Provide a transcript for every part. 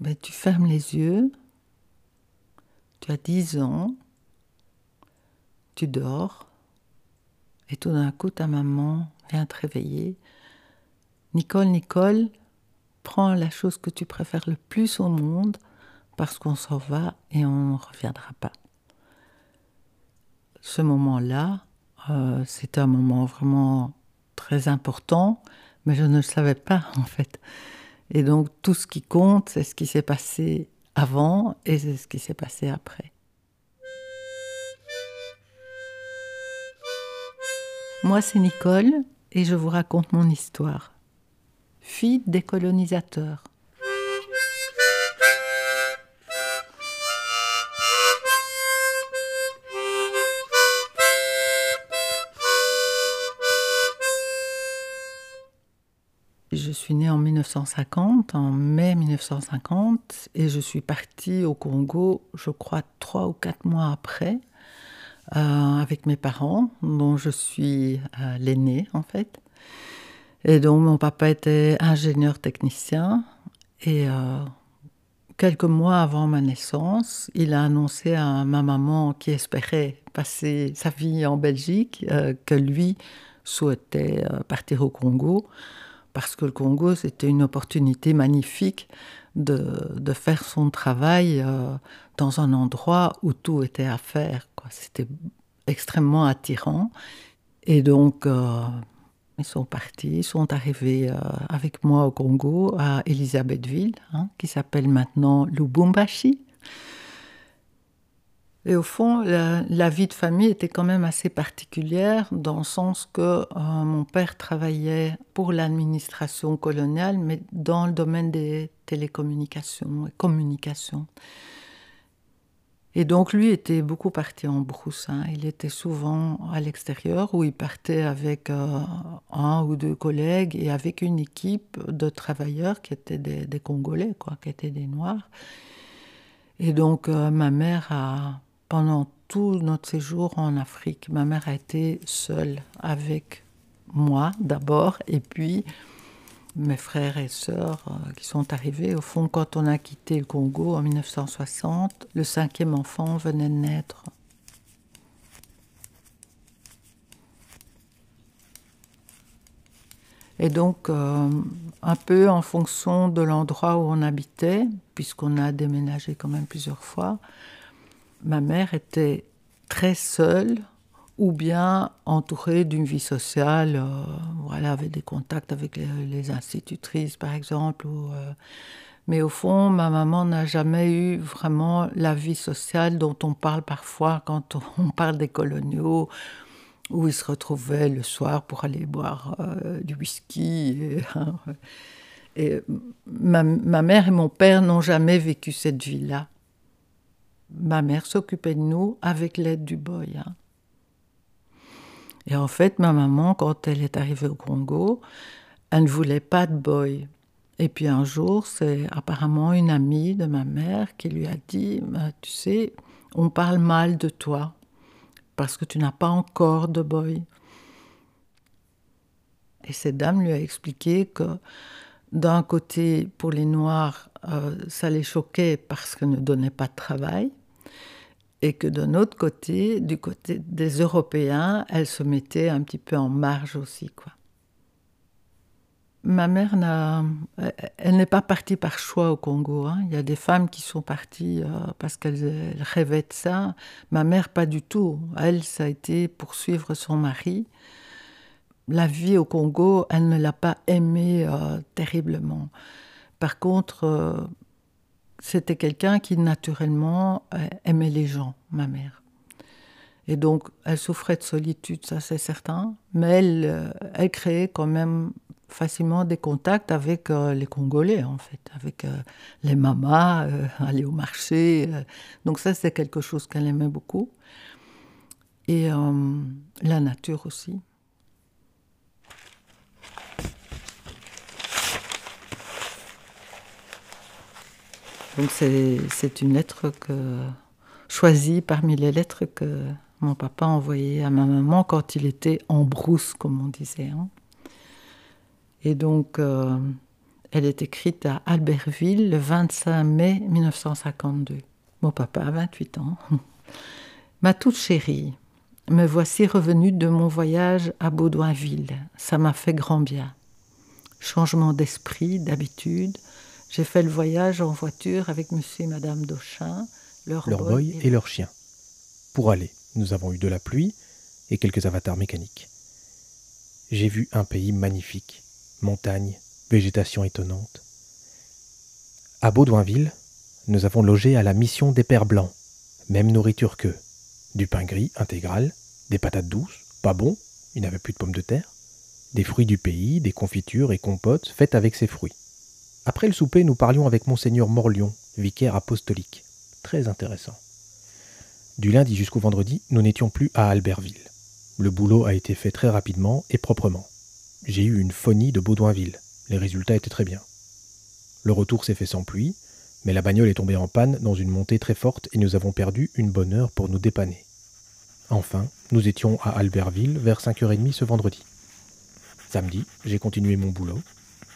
ben, tu fermes les yeux, tu as 10 ans, tu dors, et tout d'un coup ta maman vient te réveiller. Nicole, Nicole, prends la chose que tu préfères le plus au monde parce qu'on s'en va et on ne reviendra pas. Ce moment-là, euh, c'était un moment vraiment très important, mais je ne le savais pas en fait. Et donc tout ce qui compte, c'est ce qui s'est passé avant et c'est ce qui s'est passé après. Moi, c'est Nicole et je vous raconte mon histoire. Fille des colonisateurs. Suis née en 1950, en mai 1950, et je suis partie au Congo, je crois, trois ou quatre mois après, euh, avec mes parents, dont je suis euh, l'aînée en fait. Et donc mon papa était ingénieur technicien, et euh, quelques mois avant ma naissance, il a annoncé à ma maman qui espérait passer sa vie en Belgique que lui souhaitait partir au Congo parce que le Congo, c'était une opportunité magnifique de, faire son travail euh, dans un endroit où tout était à faire. C'était extrêmement attirant. Et donc, euh, ils sont partis, ils sont arrivés euh, avec moi au Congo, à Elisabethville, hein, qui s'appelle maintenant Lubumbashi. Et au fond, la, vie de famille était quand même assez particulière dans le sens que euh, mon père travaillait pour l'administration coloniale, mais dans le domaine des télécommunications et communications. Et donc lui était beaucoup parti en brousse. Hein. Il était souvent à l'extérieur où il partait avec euh, un ou deux collègues et avec une équipe de travailleurs qui étaient des, Congolais, quoi, qui étaient des Noirs. Et donc euh, ma mère a pendant tout notre séjour en Afrique, ma mère a été seule avec moi d'abord, et puis mes frères et sœurs euh, qui sont arrivés. Au fond, quand on a quitté le Congo en 1960, le cinquième enfant venait de naître. Et donc, euh, un peu en fonction de l'endroit où on habitait, puisqu'on a déménagé quand même plusieurs fois, ma mère était très seule ou bien entourée d'une vie sociale. Euh, voilà, avait des contacts avec les, institutrices, par exemple. Euh, mais au fond, ma maman n'a jamais eu vraiment la vie sociale dont on parle parfois quand on parle des coloniaux, où ils se retrouvaient le soir pour aller boire euh, du whisky. Et, ma, mère et mon père n'ont jamais vécu cette vie-là ma mère s'occupait de nous avec l'aide du boy. Hein. Et en fait, ma maman, quand elle est arrivée au Congo, elle ne voulait pas de boy. Et puis un jour, c'est apparemment une amie de ma mère qui lui a dit, bah, tu sais, on parle mal de toi parce que tu n'as pas encore de boy. Et cette dame lui a expliqué que d'un côté, pour les Noirs, euh, ça les choquait parce qu'elle ne donnait pas de travail et que d'un autre côté, du côté des Européens, elle se mettait un petit peu en marge aussi, quoi. Ma mère n'a, elle n'est pas partie par choix au Congo. Hein. Il y a des femmes qui sont parties euh, parce qu'elles rêvaient de ça. Ma mère, pas du tout. Elle, ça a été pour suivre son mari. La vie au Congo, elle ne l'a pas aimée euh, terriblement. Par contre, euh, c'était quelqu'un qui naturellement euh, aimait les gens, ma mère. Et donc, elle souffrait de solitude, ça c'est certain, mais elle, euh, elle créait quand même facilement des contacts avec euh, les Congolais, en fait, avec les mamas, aller au marché. donc ça, c'est quelque chose qu'elle aimait beaucoup. Et la nature aussi. C'est une lettre que, choisie parmi les lettres que mon papa envoyait à ma maman quand il était en brousse, comme on disait. Hein. Et donc, euh, Elle est écrite à Albertville le 25 mai 1952. Mon papa a 28 ans. Ma toute chérie, me voici revenue de mon voyage à Baudouinville. Ça m'a fait grand bien. Changement d'esprit, d'habitude. J'ai fait le voyage en voiture avec monsieur et madame Dauchin, leur, boy, et, leur chien. Pour aller, nous avons eu de la pluie et quelques avatars mécaniques. J'ai vu un pays magnifique, montagne, végétation étonnante. À Baudouinville, nous avons logé à la mission des Pères Blancs, même nourriture qu'eux. Du pain gris intégral, des patates douces, pas bon, il n'avait plus de pommes de terre, des fruits du pays, des confitures et compotes faites avec ces fruits. Après le souper, nous parlions avec monseigneur Morlion, vicaire apostolique. Très intéressant. Du lundi jusqu'au vendredi, nous n'étions plus à Albertville. Le boulot a été fait très rapidement et proprement. J'ai eu une phonie de Baudouinville. Les résultats étaient très bien. Le retour s'est fait sans pluie, mais la bagnole est tombée en panne dans une montée très forte et nous avons perdu une bonne heure pour nous dépanner. Enfin, nous étions à Albertville vers 5h30 ce vendredi. Samedi, j'ai continué mon boulot.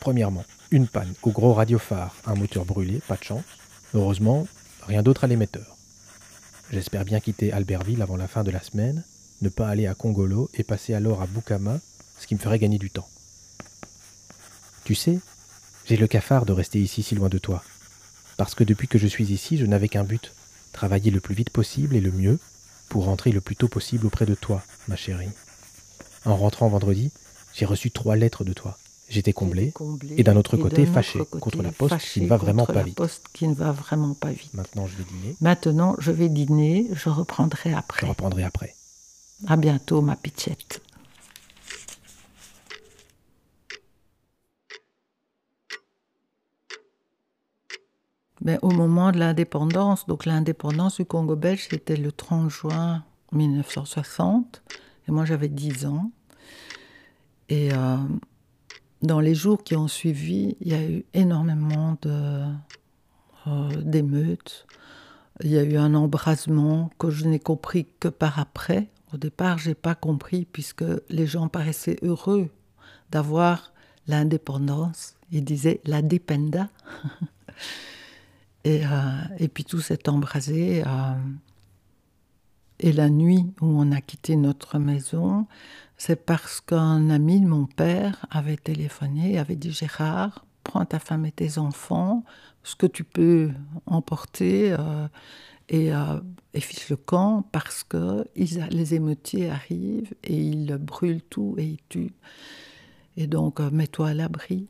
Premièrement, une panne au gros radiophare, un moteur brûlé, pas de chance. Heureusement, rien d'autre à l'émetteur. J'espère bien quitter Albertville avant la fin de la semaine, ne pas aller à Congolo et passer alors à Bukama, ce qui me ferait gagner du temps. Tu sais, j'ai le cafard de rester ici si loin de toi. Parce que depuis que je suis ici, je n'avais qu'un but, travailler le plus vite possible et le mieux pour rentrer le plus tôt possible auprès de toi, ma chérie. En rentrant vendredi, j'ai reçu trois lettres de toi. J'étais comblé, et d'un autre côté fâché contre la poste qui ne va vraiment pas vite. Poste qui ne va vraiment pas vite. Maintenant, je vais dîner. Maintenant, je vais dîner. Je reprendrai après. Je reprendrai après. À bientôt, ma pitchette. Mais au moment de l'indépendance, donc l'indépendance du Congo belge, c'était le 30 juin 1960, et moi j'avais 10 ans. Et euh, dans les jours qui ont suivi, il y a eu énormément euh, d'émeutes. Il y a eu un embrasement que je n'ai compris que par après. Au départ, j'ai pas compris puisque les gens paraissaient heureux d'avoir l'indépendance. Ils disaient la dépenda. et, euh, puis tout s'est embrasé. Euh, et la nuit où on a quitté notre maison, c'est parce qu'un ami de mon père avait téléphoné, avait dit Gérard, prends ta femme et tes enfants, ce que tu peux emporter, euh, et, euh, fiche le camp parce que les émeutiers arrivent et ils brûlent tout et ils tuent. Et donc, euh, mets-toi à l'abri.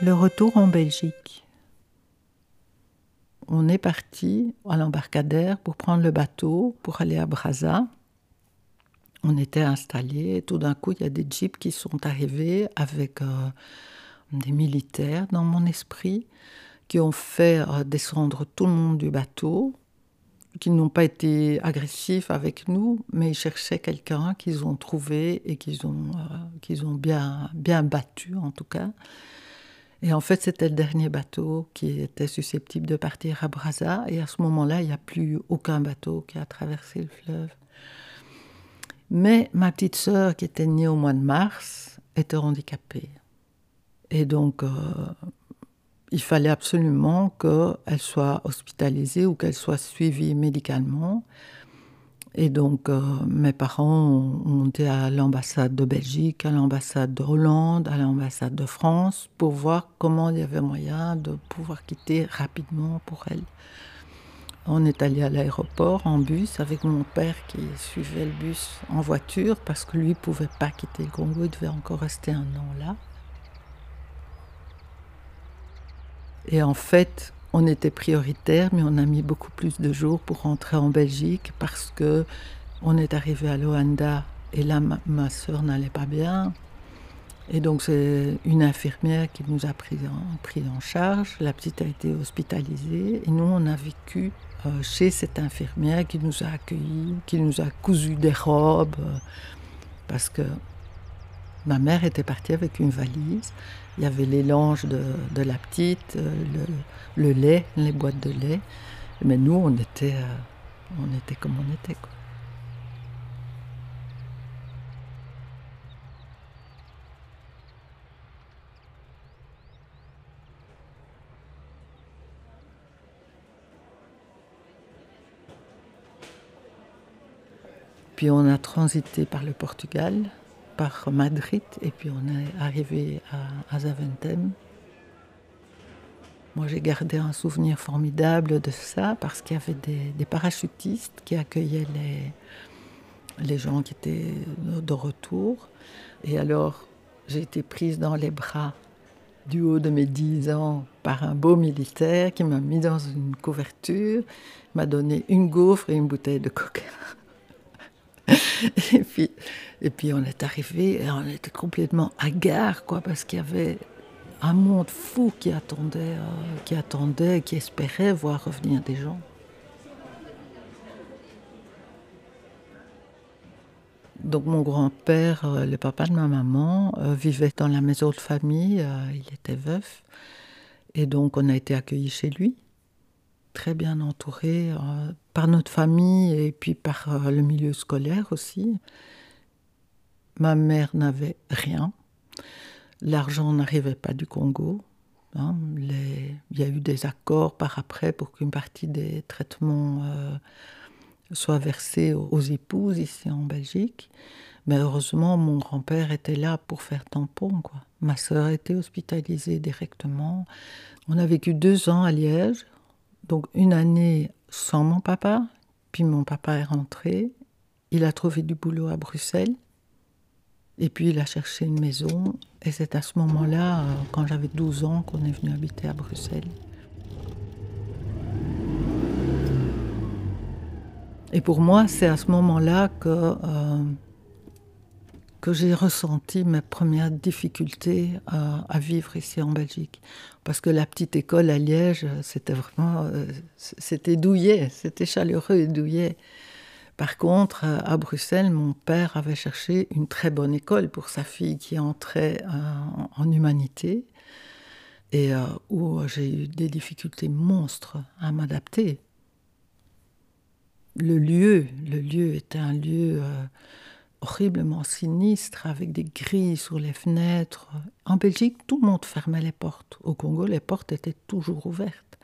Le retour en Belgique on est parti à l'embarcadère pour prendre le bateau pour aller à Brazza. On était installés et tout d'un coup, il y a des jeeps qui sont arrivés avec euh, des militaires dans mon esprit qui ont fait euh, descendre tout le monde du bateau, qui n'ont pas été agressifs avec nous, mais ils cherchaient quelqu'un qu'ils ont trouvé et qu'ils ont, euh, ont bien, bien battu en tout cas. Et en fait, c'était le dernier bateau qui était susceptible de partir à Brazza. Et à ce moment-là, il n'y a plus aucun bateau qui a traversé le fleuve. Mais ma petite sœur, qui était née au mois de mars, était handicapée. Et donc, euh, il fallait absolument qu'elle soit hospitalisée ou qu'elle soit suivie médicalement. Et donc, euh, mes parents ont été à l'ambassade de Belgique, à l'ambassade de Hollande, à l'ambassade de France, pour voir comment il y avait moyen de pouvoir quitter rapidement pour elle. On est allé à l'aéroport en bus avec mon père qui suivait le bus en voiture parce que lui ne pouvait pas quitter le Congo, il devait encore rester un an là. Et en fait, on était prioritaire, mais on a mis beaucoup plus de jours pour rentrer en Belgique parce que on est arrivé à Luanda et là ma, soeur n'allait pas bien. Et donc c'est une infirmière qui nous a pris en, pris en charge. La petite a été hospitalisée et nous on a vécu euh, chez cette infirmière qui nous a accueillis, qui nous a cousu des robes euh, parce que ma mère était partie avec une valise il y avait les langes de, la petite, euh, le, lait, les boîtes de lait. Mais nous, on était, euh, on était comme on était. Puis on a transité par le Portugal, par Madrid, et puis on est arrivé à, Zaventem. Moi, j'ai gardé un souvenir formidable de ça parce qu'il y avait des, parachutistes qui accueillaient les, les gens qui étaient de retour. Et alors, j'ai été prise dans les bras du haut de mes dix ans par un beau militaire qui m'a mis dans une couverture, m'a donné une gaufre et une bouteille de coca. Et, puis, on est arrivé et on était complètement hagard, quoi, parce qu'il y avait un monde fou qui attendait, euh, qui attendait, qui espérait voir revenir des gens. Donc mon grand-père, euh, le papa de ma maman, euh, vivait dans la maison de famille, il était veuf, et donc on a été accueillis chez lui très bien entouré euh, par notre famille et puis par euh, le milieu scolaire aussi. Ma mère n'avait rien. L'argent n'arrivait pas du Congo. Hein. Il y a eu des accords par après pour qu'une partie des traitements euh, soit versée aux épouses ici en Belgique. Mais heureusement, mon grand-père était là pour faire tampon. Ma sœur était hospitalisée directement. On a vécu deux ans à Liège donc une année sans mon papa, puis mon papa est rentré, il a trouvé du boulot à Bruxelles, et puis il a cherché une maison, et c'est à ce moment-là, euh, quand j'avais 12 ans, qu'on est venu habiter à Bruxelles. Et pour moi, c'est à ce moment-là que euh, que j'ai ressenti mes premières difficultés à, vivre ici en Belgique. Parce que la petite école à Liège, c'était vraiment, euh, c'était douillet, c'était chaleureux et douillet. Par contre, à Bruxelles, mon père avait cherché une très bonne école pour sa fille qui entrait euh, en humanité et euh, où j'ai eu des difficultés monstres à m'adapter. Le lieu, le lieu était un lieu horriblement sinistre, avec des grilles sur les fenêtres. En Belgique, tout le monde fermait les portes. Au Congo, les portes étaient toujours ouvertes.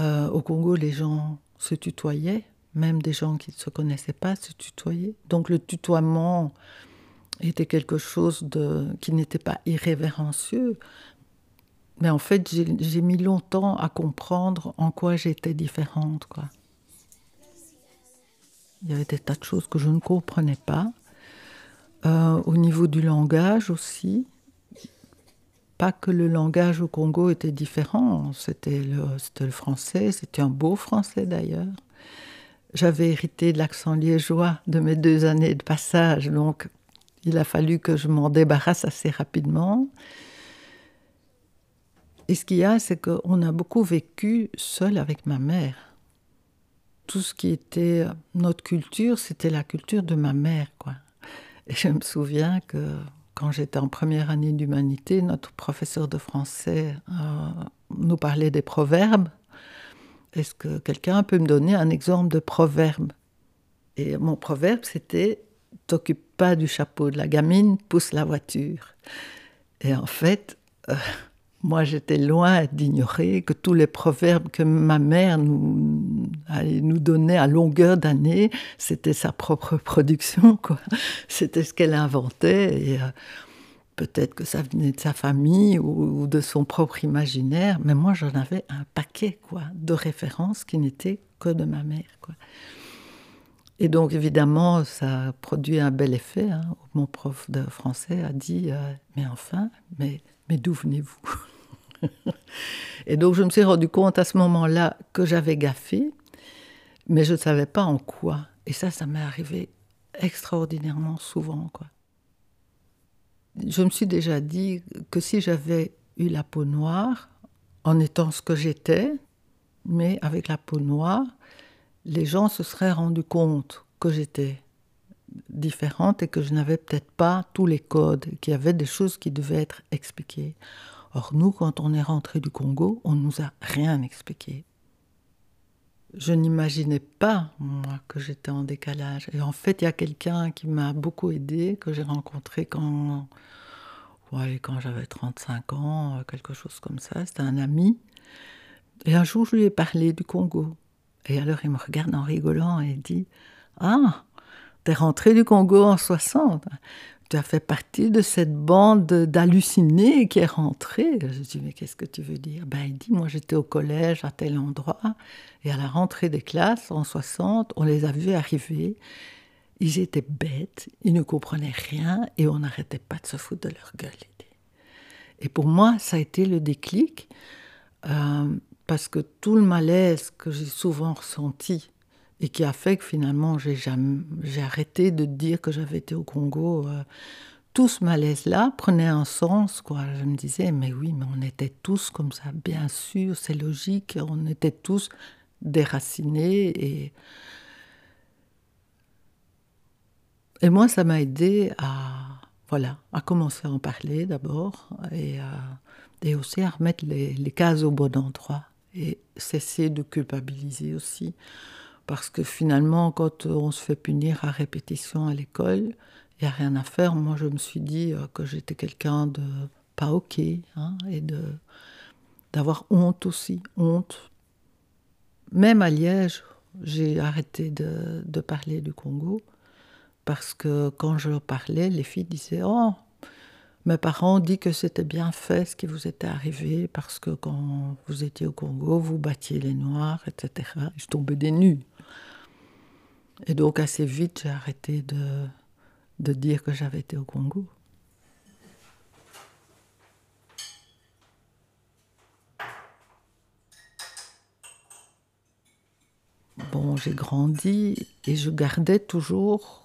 Euh, au Congo, les gens se tutoyaient, même des gens qui ne se connaissaient pas se tutoyaient. Donc le tutoiement était quelque chose qui n'était pas irrévérencieux. Mais en fait, j'ai mis longtemps à comprendre en quoi j'étais différente. Quoi. Il y avait des tas de choses que je ne comprenais pas. Euh, au niveau du langage aussi, pas que le langage au Congo était différent, c'était le, le français, c'était un beau français d'ailleurs. J'avais hérité de l'accent liégeois de mes deux années de passage, donc il a fallu que je m'en débarrasse assez rapidement. Et ce qu'il y a, c'est qu'on a beaucoup vécu seul avec ma mère tout ce qui était notre culture, c'était la culture de ma mère, quoi. Et je me souviens que quand j'étais en première année d'humanité, notre professeur de français euh, nous parlait des proverbes. Est-ce que quelqu'un peut me donner un exemple de proverbe? Et mon proverbe, c'était T'occupe pas du chapeau de la gamine, pousse la voiture. Et en fait, euh, moi, j'étais loin d'ignorer que tous les proverbes que ma mère nous, nous donnait à longueur d'année, c'était sa propre production, quoi. C'était ce qu'elle inventait. Et euh, peut-être que ça venait de sa famille ou, de son propre imaginaire, mais moi, j'en avais un paquet, quoi, de références qui n'étaient que de ma mère. Et donc, évidemment, ça a produit un bel effet. Hein. Mon prof de français a dit euh, Mais enfin, mais, mais d'où venez-vous et donc je me suis rendu compte à ce moment-là que j'avais gaffé, mais je ne savais pas en quoi. Et ça, ça m'est arrivé extraordinairement souvent. Quoi. Je me suis déjà dit que si j'avais eu la peau noire, en étant ce que j'étais, mais avec la peau noire, les gens se seraient rendus compte que j'étais différente et que je n'avais peut-être pas tous les codes, qu'il y avait des choses qui devaient être expliquées. Or, nous, quand on est rentré du Congo, on ne nous a rien expliqué. Je n'imaginais pas, moi, que j'étais en décalage. Et en fait, il y a quelqu'un qui m'a beaucoup aidé, que j'ai rencontré quand, quand j'avais 35 ans, quelque chose comme ça. C'était un ami. Et un jour, je lui ai parlé du Congo. Et alors, il me regarde en rigolant et dit Ah, t'es rentré du Congo en 60 tu as fait partie de cette bande d'hallucinés qui est rentrée. Je dis, mais qu'est-ce que tu veux dire? Ben, Il dit, moi j'étais au collège à tel endroit, et à la rentrée des classes, en 60, on les a vus arriver. Ils étaient bêtes, ils ne comprenaient rien, et on n'arrêtait pas de se foutre de leur gueule. Et pour moi, ça a été le déclic, euh, parce que tout le malaise que j'ai souvent ressenti et qui a fait que finalement j'ai arrêté de dire que j'avais été au Congo. Euh, tout ce malaise-là prenait un sens. Je me disais, mais oui, mais on était tous comme ça, bien sûr, c'est logique, on était tous déracinés et moi, ça m'a aidé à voilà, à commencer à en parler d'abord et, et aussi à remettre les cases au bon endroit et cesser de culpabiliser aussi. Parce que finalement, quand on se fait punir à répétition à l'école, il n'y a rien à faire. Moi, je me suis dit euh, que j'étais quelqu'un de pas OK hein, et d'avoir honte aussi, honte. Même à Liège, j'ai arrêté de, de, parler du Congo parce que quand je parlais, les filles disaient Oh, mes parents ont dit que c'était bien fait ce qui vous était arrivé parce que quand vous étiez au Congo, vous battiez les Noirs, etc. Je tombais des nues. Et donc assez vite, j'ai arrêté de, de dire que j'avais été au Congo. Bon, j'ai grandi et je gardais toujours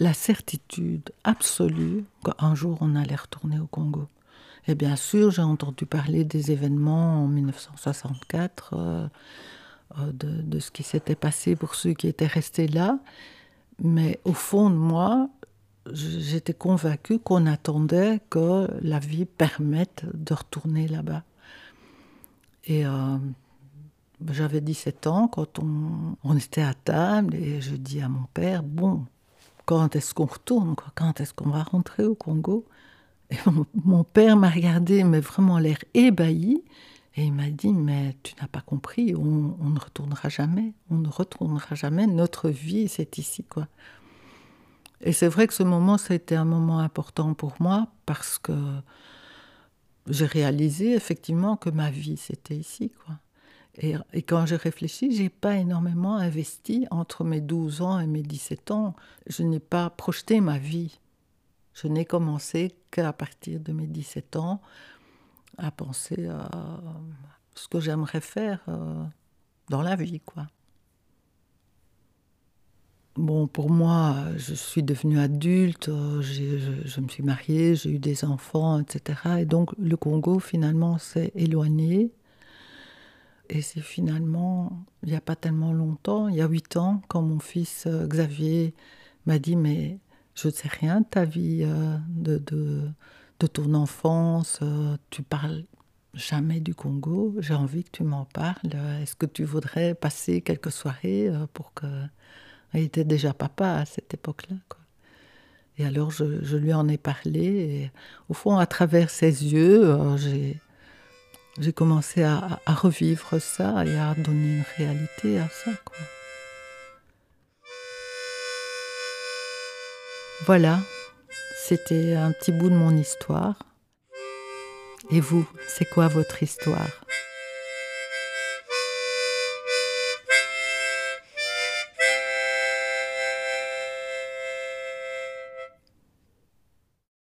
la certitude absolue qu'un jour on allait retourner au Congo. Et bien sûr, j'ai entendu parler des événements en 1964. Euh, de, ce qui s'était passé pour ceux qui étaient restés là. Mais au fond de moi, j'étais convaincue qu'on attendait que la vie permette de retourner là-bas. Et euh, j'avais 17 ans quand on, on, était à table et je dis à mon père, bon, quand est-ce qu'on retourne Quand est-ce qu'on va rentrer au Congo? Et mon, mon père m'a regardé, mais vraiment l'air ébahi. Et il m'a dit, mais tu n'as pas compris, on, ne retournera jamais, on ne retournera jamais, notre vie, c'est ici, quoi. Et c'est vrai que ce moment, ça a été un moment important pour moi parce que j'ai réalisé effectivement que ma vie, c'était ici, quoi. Et, et quand j'ai réfléchi, j'ai pas énormément investi entre mes 12 ans et mes 17 ans. Je n'ai pas projeté ma vie. Je n'ai commencé qu'à partir de mes 17 ans à penser à ce que j'aimerais faire euh, dans la vie, quoi. Bon, pour moi, je suis devenue adulte, euh, je, me suis mariée, j'ai eu des enfants, etc. Et donc, le Congo, finalement, s'est éloigné. Et c'est finalement, il n'y a pas tellement longtemps, il y a huit ans, quand mon fils euh, Xavier m'a dit Mais je ne sais rien de ta vie, de, de, de ton enfance, euh, tu parles jamais du Congo, j'ai envie que tu m'en parles. Est-ce que tu voudrais passer quelques soirées euh, pour que... Il était déjà papa à cette époque-là. Et alors je, lui en ai parlé. Et au fond, à travers ses yeux, euh, j'ai, commencé à, à, revivre ça et à donner une réalité à ça. Quoi. Voilà, c'était un petit bout de mon histoire. Et vous, c'est quoi votre histoire?